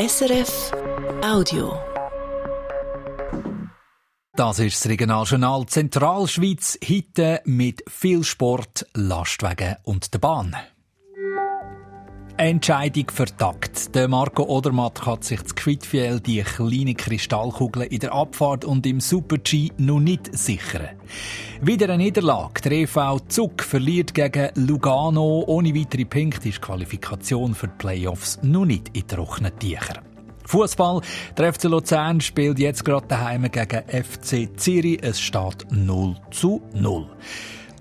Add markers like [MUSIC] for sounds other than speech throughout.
SRF Audio. Das ist das Regionaljournal Zentralschweiz, heute mit viel Sport, Lastwagen und der Bahn. Entscheidung vertagt. Der Marco Odermatt hat sich zu Quidfiel die kleine Kristallkugel in der Abfahrt und im Super-G noch nicht sichern. Wieder eine Niederlage. Der EV Zug verliert gegen Lugano. Ohne weitere Punkte ist die Qualifikation für die Playoffs noch nicht in trockenen Tüchern. Fußball. Der FC Luzern spielt jetzt gerade daheim gegen FC Zürich. Es steht 0 zu 0.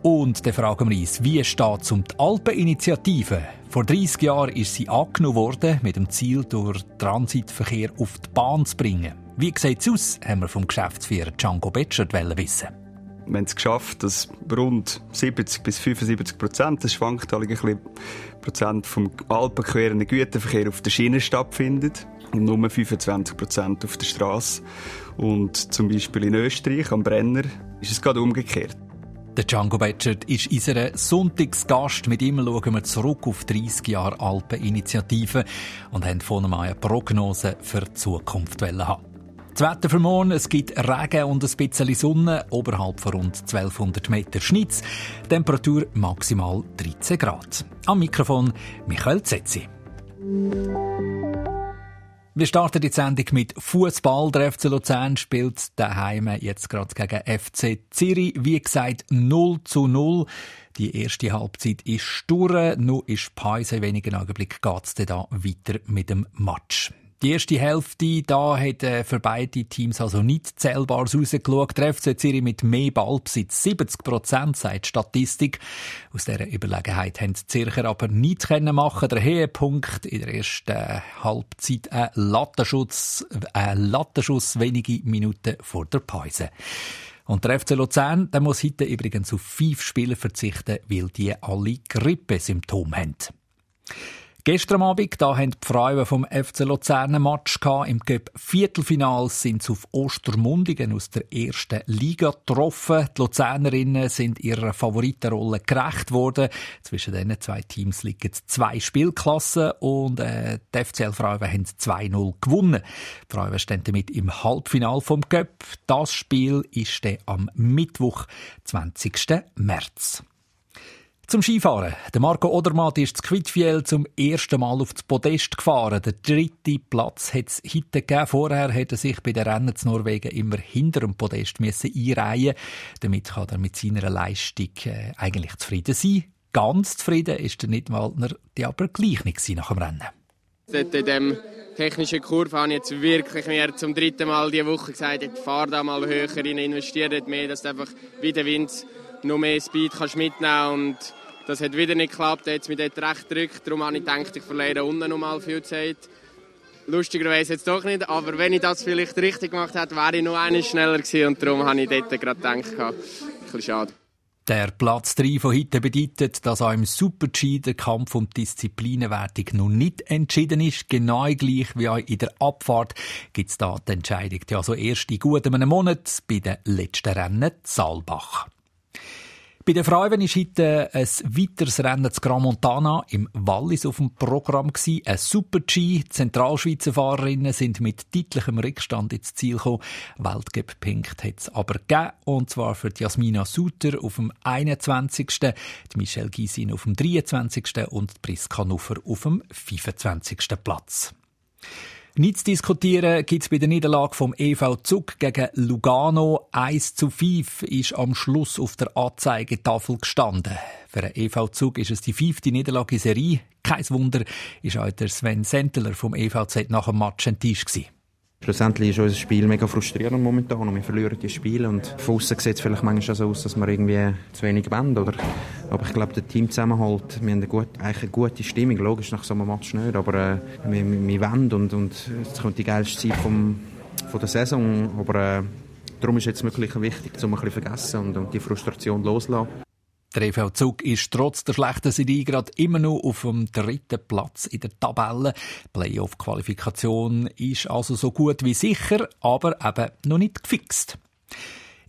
Und dann fragen wir uns, wie steht es um die Alpeninitiative? Vor 30 Jahren ist sie angenommen worden, mit dem Ziel, durch Transitverkehr auf die Bahn zu bringen. Wie sieht es aus, haben wir vom Geschäftsführer Django Betschert wissen. Wir haben es geschafft, dass rund 70 bis 75 Prozent, das schwankt ein bisschen, Prozent vom alpenquerenden Güterverkehr auf der Schiene stattfindet und nur 25 Prozent auf der Straße. Und zum Beispiel in Österreich, am Brenner, ist es gerade umgekehrt. Der Django Betschert ist unser Sonntagsgast. Mit ihm schauen wir zurück auf 30 Jahre Alpeninitiative und haben von ihm eine Prognose für die Zukunft haben. Das Wetter für morgen, es gibt Regen und ein bisschen Sonne, oberhalb von rund 1200 Meter Schnitz. Temperatur maximal 13 Grad. Am Mikrofon Michael Zetzi. Wir starten die Sendung mit Fußball. Der FC Luzern spielt daheim jetzt gerade gegen FC Zürich. Wie gesagt, 0 zu 0. Die erste Halbzeit ist stur. Nur ist Pause. In wenigen Augenblicken geht es dann weiter mit dem Match. Die erste Hälfte, da hat äh, für beide Teams also nicht zählbares rausgeschaut. Der FC Zürich mit mehr Ballbesitz, 70 Prozent, sagt die Statistik. Aus dieser Überlegenheit haben die Zürcher aber nichts können machen. Der Höhepunkt in der ersten Halbzeit, ein Lattenschutz, ein Lattenschuss wenige Minuten vor der Pause. Und der FC Luzern, der muss heute übrigens auf fünf Spieler verzichten, weil die alle Grippesymptome haben. Gestern Abend, da haben die Frauen vom FC Luzern ein Match gehabt. Im Cup Viertelfinal sind sie auf Ostermundigen aus der ersten Liga getroffen. Die Luzernerinnen sind ihrer Favoritenrolle gerecht worden. Zwischen diesen zwei Teams liegen zwei Spielklassen und äh, die FCL Frauen haben 2-0 gewonnen. Die Frauen stehen damit im Halbfinal vom Cup. Das Spiel ist dann am Mittwoch, 20. März. Zum Skifahren. Der Marco Odermatt ist zu Quidfiel zum ersten Mal auf das Podest gefahren. Der dritte Platz hat es heute gegeben. Vorher hat er sich bei den Rennen zu Norwegen immer hinter dem Podest müssen einreihen Damit kann er mit seiner Leistung äh, eigentlich zufrieden sein. Ganz zufrieden ist der Nidwaldner die aber gleich nicht nach dem Rennen. In dem technischen Kurve habe ich jetzt wirklich mir zum dritten Mal diese Woche gesagt, ich fahre da mal höher rein, investiere mehr, dass du einfach wie der Wind noch mehr Speed kannst mitnehmen und das hat wieder nicht geklappt, jetzt mit dort recht gedrückt, darum habe ich gedacht, ich verliere unten noch mal viel Zeit. Lustigerweise jetzt doch nicht, aber wenn ich das vielleicht richtig gemacht hätte, wäre ich noch eine schneller gewesen und darum habe ich dort gerade gedacht, ein bisschen schade. Der Platz 3 von heute bedeutet, dass auch im Super-G der Kampf um Disziplinenwertung noch nicht entschieden ist. Genau gleich wie auch in der Abfahrt gibt es da die Entscheidung. Also erst in gut einem Monat bei den letzten Rennen Saalbach. Bei den Frauen war heute ein weiteres Rennen zu Gran Montana im Wallis auf dem Programm. Ein Super-G. Zentralschweizer Fahrerinnen sind mit deutlichem Rückstand ins Ziel gekommen. Weltcup-Punkt hat es aber gegeben. Und zwar für Jasmina Suter auf dem 21., die Michelle Gysin auf dem 23. und Priska Nuffer auf dem 25. Platz. Nichts zu diskutieren gibt es bei der Niederlage vom EV Zug gegen Lugano. 1 zu 5 ist am Schluss auf der Anzeigetafel gestanden. Für den EV Zug ist es die fünfte Niederlage in Serie. Kein Wunder, ist auch der Sven Senteler vom EVZ nach dem Match enttäuscht gewesen. Schlussendlich ist unser Spiel mega frustrierend momentan und wir verlieren die Spiele und von außen sieht es vielleicht manchmal so aus, dass wir irgendwie zu wenig wollen, oder? Aber ich glaube, der Teamzusammenhalt, wir haben eine gute, eigentlich eine gute Stimmung, logisch nach so einem Match nicht, aber äh, wir, wir wollen und, und es kommt die geilste Zeit vom, von der Saison, aber äh, darum ist jetzt wirklich wichtig, um ein bisschen vergessen und, und die Frustration loszulassen. Der EV Zug ist trotz der schlechten Serie gerade immer noch auf dem dritten Platz in der Tabelle. Playoff-Qualifikation ist also so gut wie sicher, aber eben noch nicht gefixt.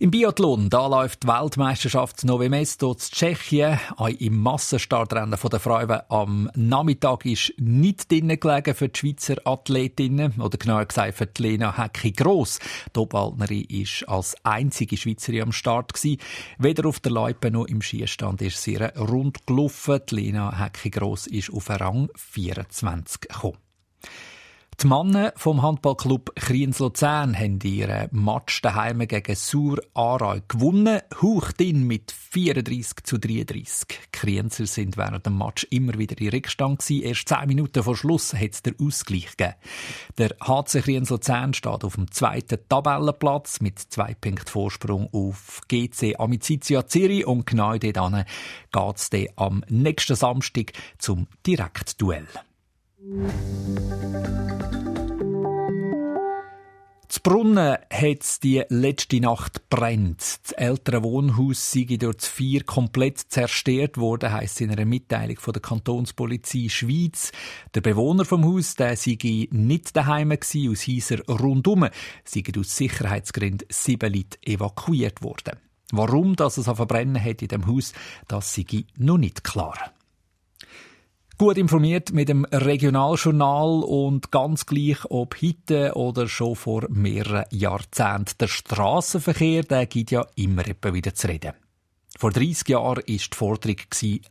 Im Biathlon, da läuft die Weltmeisterschaft Nové Mesto zu Tschechien. Auch im Massenstartrennen der Frauen am Nachmittag ist nicht drinnen gelegen für die Schweizer Athletinnen. Oder genauer gesagt für die Lena Hecki-Gross. Die Obwaldnerin ist als einzige Schweizerin am Start gewesen. Weder auf der Loipe noch im Skistand ist sie rund gelaufen. Die Lena Hecki-Gross ist auf Rang 24 gekommen. Die Männer vom Handballclub Kriens Luzern haben ihren Match daheim gegen Sur Aarau gewonnen, hauchdin mit 34 zu 33. Die Krienzer sind während dem Match immer wieder in Rückstand. Erst zehn Minuten vor Schluss hat es den Ausgleich gegeben. Der HC Kriens Luzern steht auf dem zweiten Tabellenplatz mit zwei Punkten Vorsprung auf GC Amicizia Zürich und genau dort geht es am nächsten Samstag zum Direktduell. Z Brunnen hat die letzte Nacht brennt. Das ältere Wohnhaus sei das Feuer komplett zerstört worden, heisst in einer Mitteilung von der Kantonspolizei Schweiz. Der Bewohner vom Haus, der sei nicht daheim gsi, aus Häusern rundum, sei aus Sicherheitsgründen sieben Leute evakuiert worden. Warum das es verbrennen hat in dem Haus, das sei noch nicht klar. Gut informiert mit dem Regionaljournal und ganz gleich ob heute oder schon vor mehreren Jahrzehnten. Der Strassenverkehr, der gibt ja immer wieder zu reden. Vor 30 Jahren war die Forderung,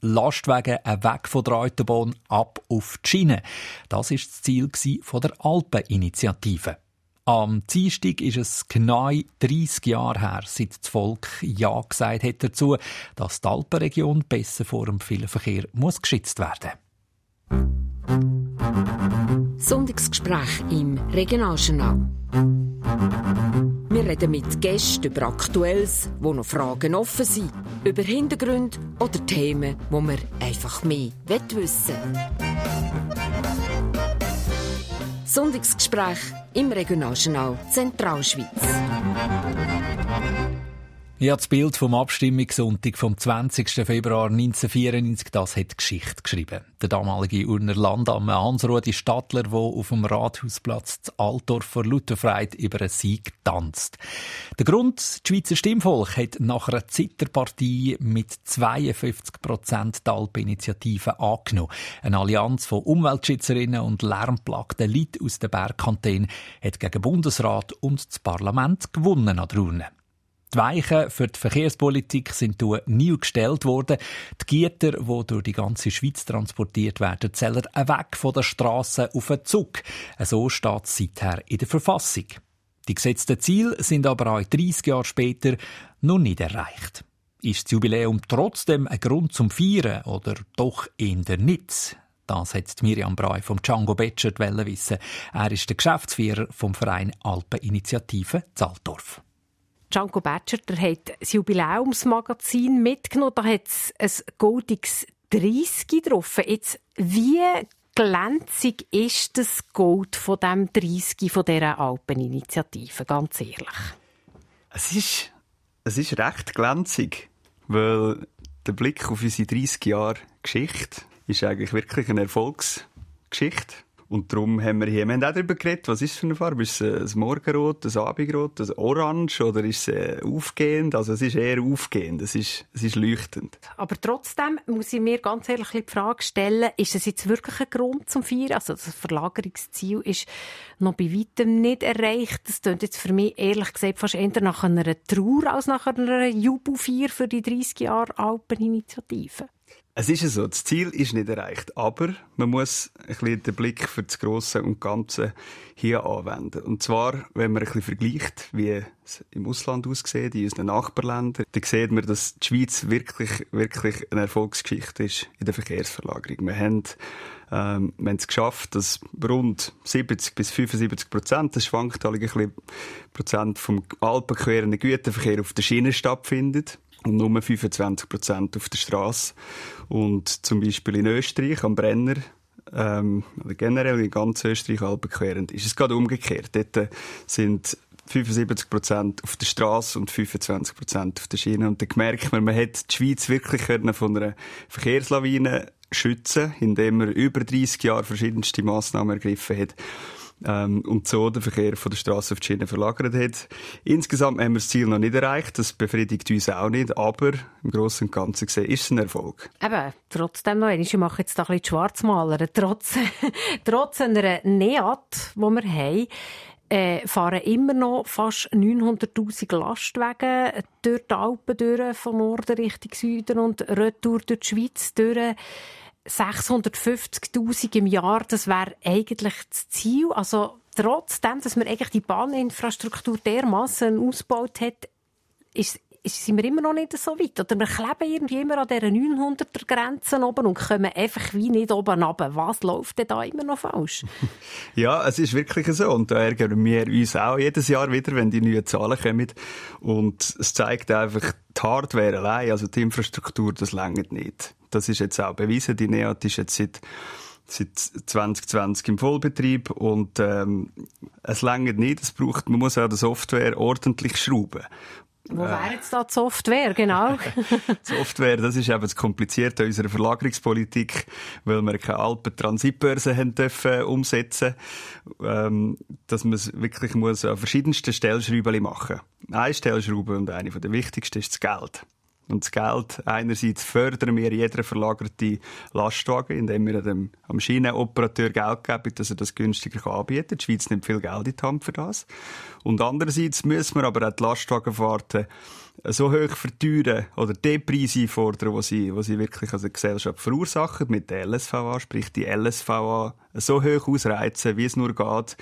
Lastwagen weg von der Autobahn ab auf die Schiene. Das war das Ziel der Alpeninitiative. Am Dienstag ist es genau 30 Jahre her, seit das Volk Ja gesagt hat dazu, dass die Alpenregion besser vor dem vielen Verkehr geschützt werden muss. Sonntagsgespräch im Regionaljournal. Wir reden mit Gästen über Aktuelles, wo noch Fragen offen sind, über Hintergründe oder Themen, wo wir einfach mehr wissen Sonntagsgespräch im Regionaljournal Zentralschweiz. Ja, das Bild vom Abstimmungssonntag vom 20. Februar 1994, das hat Geschichte geschrieben. Der damalige Urner Landamme Hans-Rudi Stadler, der auf dem Rathausplatz zu Altdorf vor Lutherfreit über einen Sieg tanzt. Der Grund, das Schweizer Stimmvolk hat nach einer Zitterpartie mit 52 Prozent die Alpeninitiative angenommen. Eine Allianz von Umweltschützerinnen und lärmplagten Leuten aus der Bergkantine hat gegen Bundesrat und das Parlament gewonnen an der Urne. Die Weichen für die Verkehrspolitik sind nie gestellt worden. Die Güter, die durch die ganze Schweiz transportiert werden, zählen weg von der Straße auf den Zug. So steht es seither in der Verfassung. Die gesetzten Ziele sind aber auch 30 Jahre später noch nicht erreicht. Ist das Jubiläum trotzdem ein Grund zum Feiern oder doch eher nicht? Das hat Miriam Breu vom Django Betschert wissen. Er ist der Geschäftsführer vom Verein Alpeninitiative Zaltdorf. Django Batcher, der hat das Jubiläumsmagazin mitgenommen. Da hat es ein goldiges 30 drauf. Jetzt, wie glänzig ist das Gold von dem 30 von dieser Alpeninitiative? Ganz ehrlich. Es ist, es ist recht glänzig, weil der Blick auf unsere 30 Jahre Geschichte ist eigentlich wirklich eine Erfolgsgeschichte. Und darum haben wir hier, wir haben auch darüber geredet, was ist für eine Farbe? Ist es ein Morgenrot, ein Abendrot, ein Orange oder ist es äh, aufgehend? Also es ist eher aufgehend, es ist, es ist leuchtend. Aber trotzdem muss ich mir ganz ehrlich die Frage stellen, ist es jetzt wirklich ein Grund zum Feiern? Also das Verlagerungsziel ist noch bei weitem nicht erreicht. Das klingt jetzt für mich ehrlich gesagt fast eher nach einer Trauer als nach einer Jubelfeier für die 30 Jahre Alpeninitiative. Es ist so, das Ziel ist nicht erreicht, aber man muss ein bisschen den Blick für das Grosse und Ganze hier anwenden. Und zwar, wenn man ein bisschen vergleicht, wie es im Ausland aussieht, in unseren Nachbarländern, dann sieht man, dass die Schweiz wirklich, wirklich eine Erfolgsgeschichte ist in der Verkehrsverlagerung. Wir haben, ähm, wir haben es geschafft, dass rund 70 bis 75 Prozent, das schwankt alle ein bisschen, Prozent vom alpenquerenden Güterverkehr auf der Schiene stattfindet und nur 25 Prozent auf der Straße. Und zum Beispiel in Österreich am Brenner ähm, oder generell in ganz Österreich alpenquerend ist es gerade umgekehrt. Dort äh, sind 75 Prozent auf der Straße und 25 Prozent auf der Schiene. Und dann merkt man, man hat die Schweiz wirklich von einer Verkehrslawine schützen, indem man über 30 Jahre verschiedenste Massnahmen ergriffen hat. ähm, und so den Verkehr von der Straße auf die Schiene verlagert hat. Insgesamt haben wir das Ziel noch nicht erreicht, das befriedigt uns auch nicht, aber im Großen und Ganzen gesehen ist es ein Erfolg. Eben, trotzdem noch, ich mache jetzt da ein bisschen Schwarzmaler, trotz, [LAUGHS] trotz einer NEAT, die wir haben, äh, fahren immer noch fast 900.000 Lastwagen durch die Alpen durch, von Norden Richtung Süden und retour durch die Schweiz durch. 650.000 im Jahr, das wäre eigentlich das Ziel. Also trotzdem, dass man eigentlich die Bahninfrastruktur dermaßen ausgebaut hat, ist sind wir immer noch nicht so weit. Oder wir kleben irgendwie immer an dieser 900er Grenze oben und kommen einfach wie nicht oben runter. Was läuft denn da immer noch falsch? [LAUGHS] ja, es ist wirklich so. Und da ärgern wir uns auch jedes Jahr wieder, wenn die neuen Zahlen kommen. Und es zeigt einfach, die Hardware allein, also die Infrastruktur, das längert nicht. Das ist jetzt auch bewiesen. Die NEAT ist jetzt seit seit 2020 im Vollbetrieb und ähm, es längert nicht. Es braucht, man muss auch die Software ordentlich schrauben. Wo äh. wäre jetzt da die Software, genau? [LAUGHS] Software, das ist eben das Komplizierte unserer Verlagerungspolitik, weil wir keine Alpen-Transitbörse haben dürfen umsetzen, ähm, dass man es wirklich muss an verschiedensten Stellschrauben machen. Eine Stellschraube und eine der wichtigsten ist das Geld. Und das Geld, einerseits fördern wir jeden verlagerten Lastwagen, indem wir dem, am Schienenoperateur Geld geben, dass er das günstiger anbieten kann. Die Schweiz nimmt viel Geld in die Hand für das. Und andererseits müssen wir aber auch die Lastwagenfahrten so hoch verteuern oder die Preise einfordern, die sie, sie wirklich als Gesellschaft verursachen, mit der LSVA, sprich die LSVA so hoch ausreizen, wie es nur geht,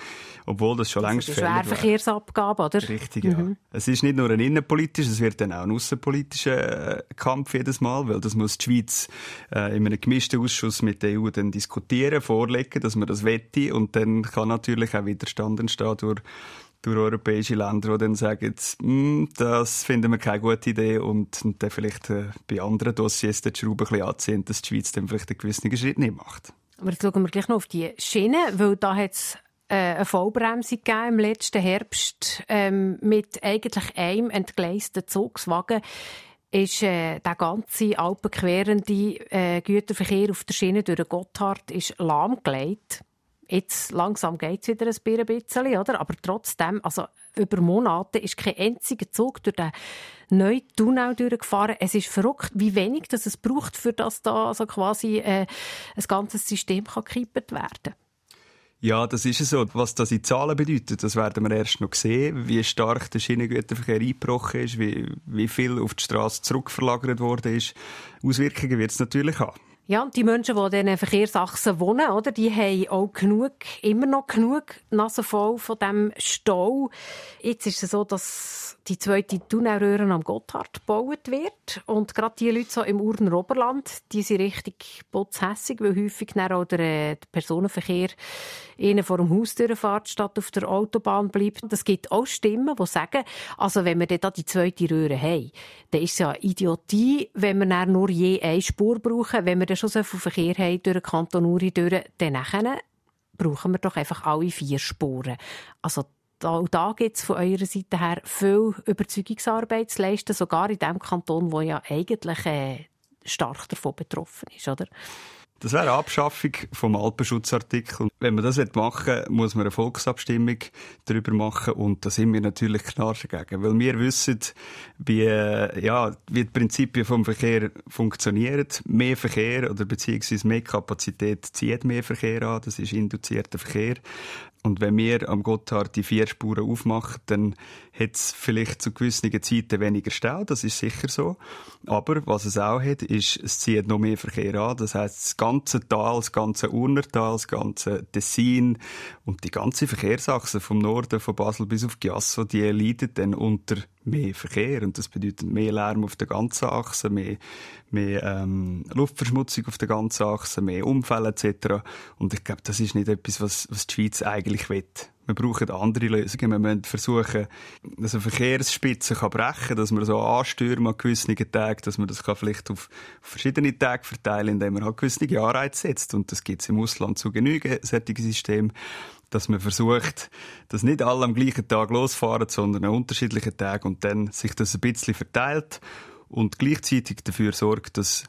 obwohl das schon also längst fällig wäre. Schwerverkehrsabgabe, oder? Richtig, ja. Mhm. Es ist nicht nur ein innenpolitischer, es wird dann auch ein außenpolitischer äh, Kampf jedes Mal, weil das muss die Schweiz äh, in einem gemischten Ausschuss mit der EU dann diskutieren, vorlegen, dass man das wette und dann kann natürlich auch Widerstand entstehen durch durch europäische Länder, die dann sagen, hm, das finden wir keine gute Idee und, und dann vielleicht äh, bei anderen Dossiers die Schraube ein bisschen anziehen, dass die Schweiz dann vielleicht einen gewissen Schritt nicht macht. Aber jetzt schauen wir gleich noch auf die Schiene, weil da hat es äh, eine Vollbremsung gegeben im letzten Herbst ähm, mit eigentlich einem entgleisten Zugswagen ist äh, der ganze alpenquerende äh, Güterverkehr auf der Schiene durch den Gotthard ist lahmgelegt. Jetzt langsam geht es wieder ein bisschen, oder? Aber trotzdem, also über Monate ist kein einziger Zug durch den neuen Tunnel durchgefahren. Es ist verrückt, wie wenig das es braucht, für das da also quasi äh, ein ganzes System kann gekippt werden. Ja, das ist so. Was das in Zahlen bedeutet, das werden wir erst noch sehen, wie stark der Schienengüterverkehr eingebrochen ist, wie, wie viel auf die Straße zurückverlagert worden ist. Auswirkungen wird es natürlich haben. Ja, und die Menschen, die in diesen Verkehrsachsen wohnen, oder, die haben auch genug, immer noch genug Nase voll von diesem Stau. Jetzt ist es so, dass die zweite Tunnelröhre am Gotthard gebaut wird. Und gerade die Leute so im Urner Oberland, die sind richtig putzhässig, weil häufig auch der, der Personenverkehr ihnen vor dem Haus durchfährt, statt auf der Autobahn bleibt. Es gibt auch Stimmen, die sagen, also wenn wir dann die zweite Röhre haben, dann ist es ja Idiotie, wenn wir nur je eine Spur brauchen. Wenn wir dann schon so viel Verkehr haben durch den Kanton Uri dann brauchen wir doch einfach alle vier Spuren. Also da, da gibt es von eurer Seite her viel Überzeugungsarbeit zu leisten, sogar in dem Kanton, wo ja eigentlich äh, stark davon betroffen ist, oder? Das wäre eine Abschaffung vom Alpenschutzartikel. Wenn man das machen will, muss man eine Volksabstimmung darüber machen und da sind wir natürlich klar dagegen, weil wir wissen, wie, ja, wie die Prinzipien vom Verkehr funktionieren. Mehr Verkehr oder beziehungsweise mehr Kapazität zieht mehr Verkehr an, das ist induzierter Verkehr. Und wenn wir am Gotthard die vier Spuren aufmachen, dann hat es vielleicht zu gewissen Zeiten weniger Stau, das ist sicher so. Aber was es auch hat, ist, es zieht noch mehr Verkehr an. Das heißt, das ganze Tal, das ganze Urnertal, das ganze Tessin und die ganze Verkehrsachse vom Norden von Basel bis auf Giasso, die leiden dann unter mehr Verkehr. Und das bedeutet mehr Lärm auf der ganzen Achse, mehr, mehr ähm, Luftverschmutzung auf der ganzen Achse, mehr Unfälle etc. Und ich glaube, das ist nicht etwas, was, was die Schweiz eigentlich will. Wir brauchen andere Lösungen. Wir müssen versuchen, dass eine Verkehrsspitze kann brechen kann, dass man so anstürmen an gewissen Tagen, dass man das kann vielleicht auf verschiedene Tage verteilen indem man halt gewisse Anreize setzt. Und das gibt es im Ausland zu genügen, solche Systeme dass man versucht, dass nicht alle am gleichen Tag losfahren, sondern an unterschiedlichen Tagen und dann sich das ein bisschen verteilt und gleichzeitig dafür sorgt, dass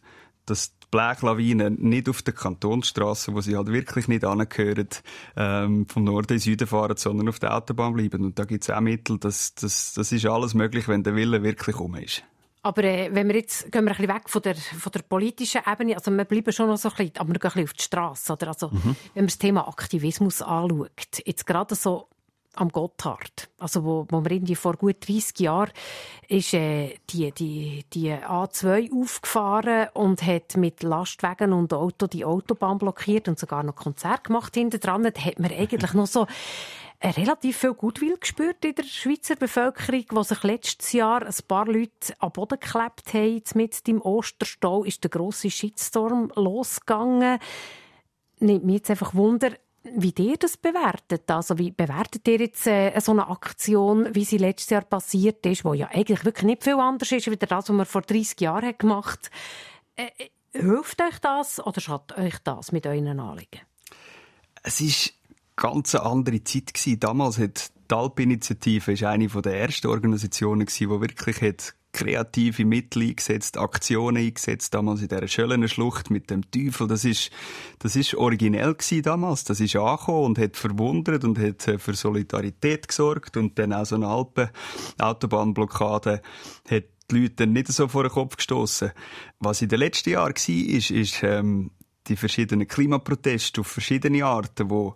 dass die Blechlawinen nicht auf der Kantonsstraße, wo sie halt wirklich nicht angehören, ähm, vom Norden in Süden fahren, sondern auf der Autobahn bleiben. Und da gibt es auch Mittel, das, das, das ist alles möglich, wenn der Wille wirklich um ist. Aber äh, wenn wir jetzt gehen wir ein bisschen weg von der, von der politischen Ebene, also wir bleiben schon noch so ein bisschen, aber wir gehen ein bisschen auf die Straße, oder? Also, mhm. wenn man das Thema Aktivismus anschaut, jetzt gerade so am Gotthard, also wo, wo wir irgendwie vor gut 30 Jahren ist äh, die, die, die A2 aufgefahren und hat mit Lastwagen und Auto die Autobahn blockiert und sogar noch Konzert gemacht hinten dran. Da hat man eigentlich noch so relativ viel Gutwill gespürt in der Schweizer Bevölkerung, wo sich letztes Jahr ein paar Leute am Boden geklebt haben. Mit dem Osterstau ist der grosse Shitstorm losgegangen. Nimmt mich jetzt einfach Wunder, wie ihr das bewertet. Also wie bewertet ihr jetzt äh, so eine Aktion, wie sie letztes Jahr passiert ist, wo ja eigentlich wirklich nicht viel anders ist, als das, was man vor 30 Jahren gemacht hat. Äh, hilft euch das oder schadet euch das mit euren Anliegen? Es ist ganz andere Zeit gewesen. Damals hat die Alp-Initiative eine der ersten Organisationen gewesen, die wirklich hat kreative Mittel eingesetzt, Aktionen eingesetzt, damals in dieser Schöllner Schlucht mit dem Teufel. Das ist, das ist originell gewesen damals. Das ist angekommen und hat verwundert und hat äh, für Solidarität gesorgt und dann auch so eine Alpen Autobahnblockade hat die Leute nicht so vor den Kopf gestoßen. Was in den letzten Jahren war, ist, ist ähm, die verschiedenen Klimaproteste auf verschiedene Arten, wo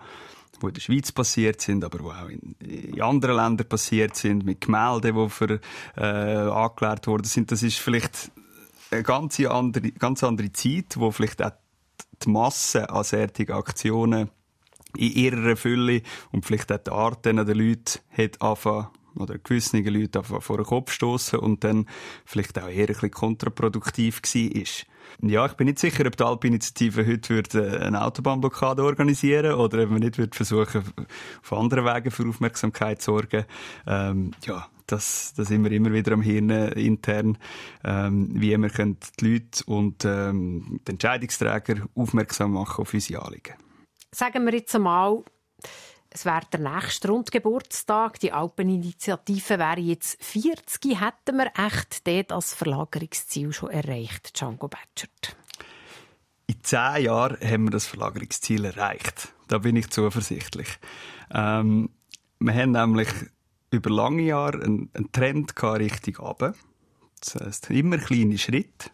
die in der Schweiz passiert sind, aber die auch in, in anderen Ländern passiert sind, mit Gemälden, die für, äh, angeklärt worden sind. Das ist vielleicht eine ganz andere, ganz andere Zeit, wo vielleicht auch die Masse an solchen Aktionen in ihrer Fülle und vielleicht auch die Art der Leute hat angefangen, oder gewisse Leute vor den Kopf stoßen und dann vielleicht auch eher ein bisschen kontraproduktiv war. Ja, ich bin nicht sicher, ob die Alp-Initiative heute würde äh, eine Autobahnblockade organisieren oder ob man nicht würde versuchen, auf anderen Wegen für Aufmerksamkeit zu sorgen. Ähm, ja, das, das sind wir immer wieder am Hirn intern, ähm, wie wir können die Leute und ähm, die Entscheidungsträger aufmerksam machen auf unsere Anliegen. Sagen wir jetzt einmal, es wäre der nächste Rundgeburtstag. Die Alpeninitiative wäre jetzt 40. Hätten wir echt dort als Verlagerungsziel schon erreicht, Django Batchert? In zehn Jahren haben wir das Verlagerungsziel erreicht. Da bin ich zuversichtlich. Ähm, wir haben nämlich über lange Jahre einen, einen Trend Richtung runter. Das heisst, immer kleine Schritte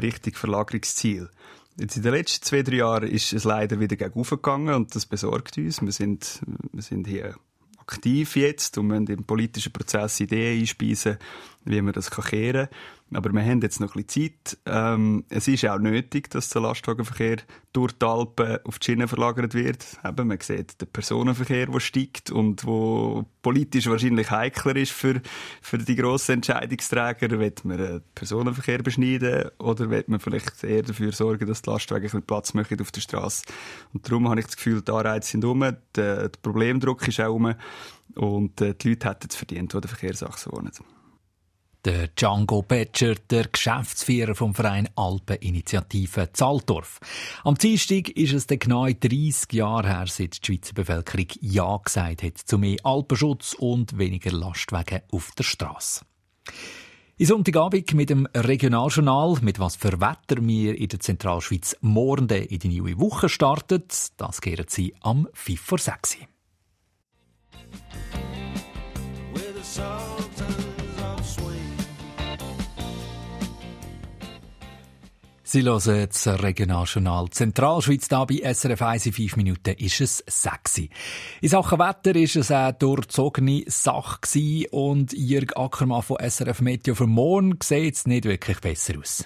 Richtung Verlagerungsziel. Jetzt in den letzten zwei, drei Jahren ist es leider wieder gegen gegangen und das besorgt uns. Wir sind, wir sind hier aktiv jetzt und müssen im politischen Prozess Ideen einspeisen, wie man das kehren kann. Aber wir haben jetzt noch ein bisschen Zeit. Ähm, es ist auch nötig, dass der Lastwagenverkehr durch die Alpen auf die Schiene verlagert wird. Eben, man sieht den Personenverkehr, der steigt und wo politisch wahrscheinlich heikler ist für, für die grossen Entscheidungsträger. Wird man den Personenverkehr beschneiden oder wird man vielleicht eher dafür sorgen, dass die Lastwagen ein bisschen Platz machen auf der Straße? Und darum habe ich das Gefühl, die Anreize sind um, der, der Problemdruck ist auch um und äh, die Leute hätten es verdient, die der Verkehrsachse wohnen. Der Django Betscher, der Geschäftsführer vom Verein Alpeninitiative Zaltorf. Am Dienstag ist es genau 30 Jahre her, seit die Schweizer Bevölkerung Ja gesagt hat zu mehr Alpenschutz und weniger Lastwagen auf der Straße. In Sonntagabend mit dem Regionaljournal, mit was für Wetter wir in der Zentralschweiz morgen in die neue Woche startet, das kehren Sie am 5 vor 6. Sie hören das Regionaljournal Zentralschweiz da bei SRF 1 in 5 Minuten ist es sexy. In Sachen Wetter ist es eine durchzogene Sache und Jürg Ackermann von SRF Meteo für morgen sieht es nicht wirklich besser aus.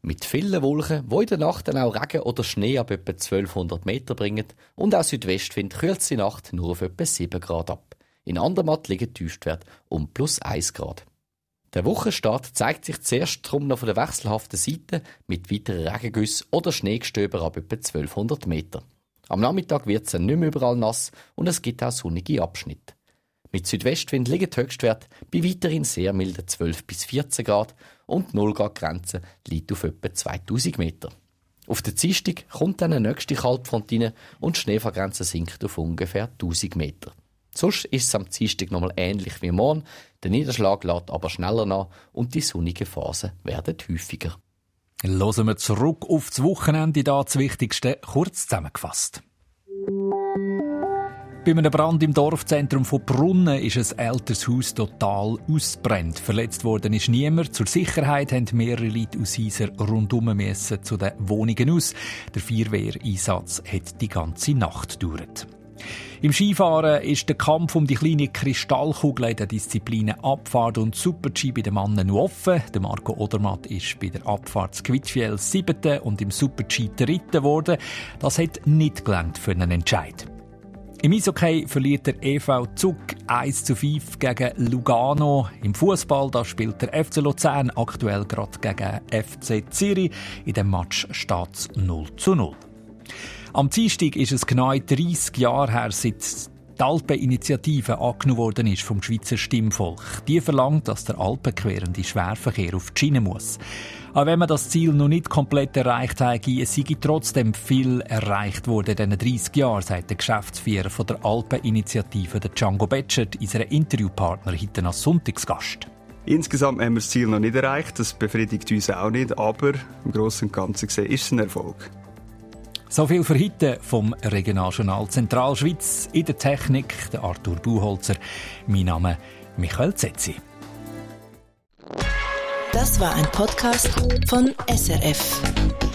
Mit vielen Wolken, die in der Nacht dann auch Regen oder Schnee ab etwa 1200 Meter bringen und auch Südwestwind kühlt die Nacht nur auf etwa 7 Grad ab. In Andermatt liegen Tiefstwert um plus 1 Grad. Der Wochenstart zeigt sich zuerst drum noch von der wechselhaften Seite mit weiteren Regengüssen oder Schneegestöber ab etwa 1200 Meter. Am Nachmittag wird es nicht mehr überall nass und es gibt auch sonnige Abschnitte. Mit Südwestwind liegen die Höchstwerte bei weiterhin sehr milden 12 bis 14 Grad und die 0 Grad Grenze liegt auf etwa 2000 Meter. Auf der Dienstag kommt dann eine nächste Kaltfront und die Schneefallgrenze sinkt auf ungefähr 1000 Meter. Sonst ist es am Dienstag nochmal ähnlich wie morgen. Der Niederschlag lädt aber schneller nach und die sonnigen Phasen werden häufiger. Hören wir zurück auf das Wochenende, da das Wichtigste kurz zusammengefasst. Bei einem Brand im Dorfzentrum von Brunnen ist ein älteres Haus total ausbrennt. Verletzt worden ist niemand. Zur Sicherheit haben mehrere Leute aus Heiser rundum zu den Wohnungen aus. Der Vierwehreinsatz hat die ganze Nacht gedauert. Im Skifahren ist der Kampf um die kleine Kristallkugel in den Disziplinen Abfahrt und Super-G bei den Männern noch offen. Der Marco Odermatt ist bei der Abfahrt Quitfiel siebte und im Super-G dritte geworden. Das hat nicht gelangt für einen Entscheid. Im Eishockey verliert der EV Zug 1 zu 5 gegen Lugano. Im Fußball spielt der FC Luzern aktuell gerade gegen FC Zürich. In dem Match steht es 0 zu 0. Am Dienstag ist es genau 30 Jahre her, seit die Alpeninitiative angenommen worden ist vom Schweizer Stimmvolk. Die verlangt, dass der alpenquerende Schwerverkehr auf die Schiene muss. Auch wenn man das Ziel noch nicht komplett erreicht hat, sei trotzdem viel erreicht worden in diesen 30 Jahren, sagt der Geschäftsführer von der Alpeninitiative, der Django Betschert, unser Interviewpartner heute als Sonntagsgast. Insgesamt haben wir das Ziel noch nicht erreicht, das befriedigt uns auch nicht, aber im Großen und Ganzen gesehen ist es ein Erfolg. So viel für heute vom Regionaljournal Zentralschweiz. In der Technik der Arthur Buchholzer. Mein Name Michael Zetzi. Das war ein Podcast von SRF.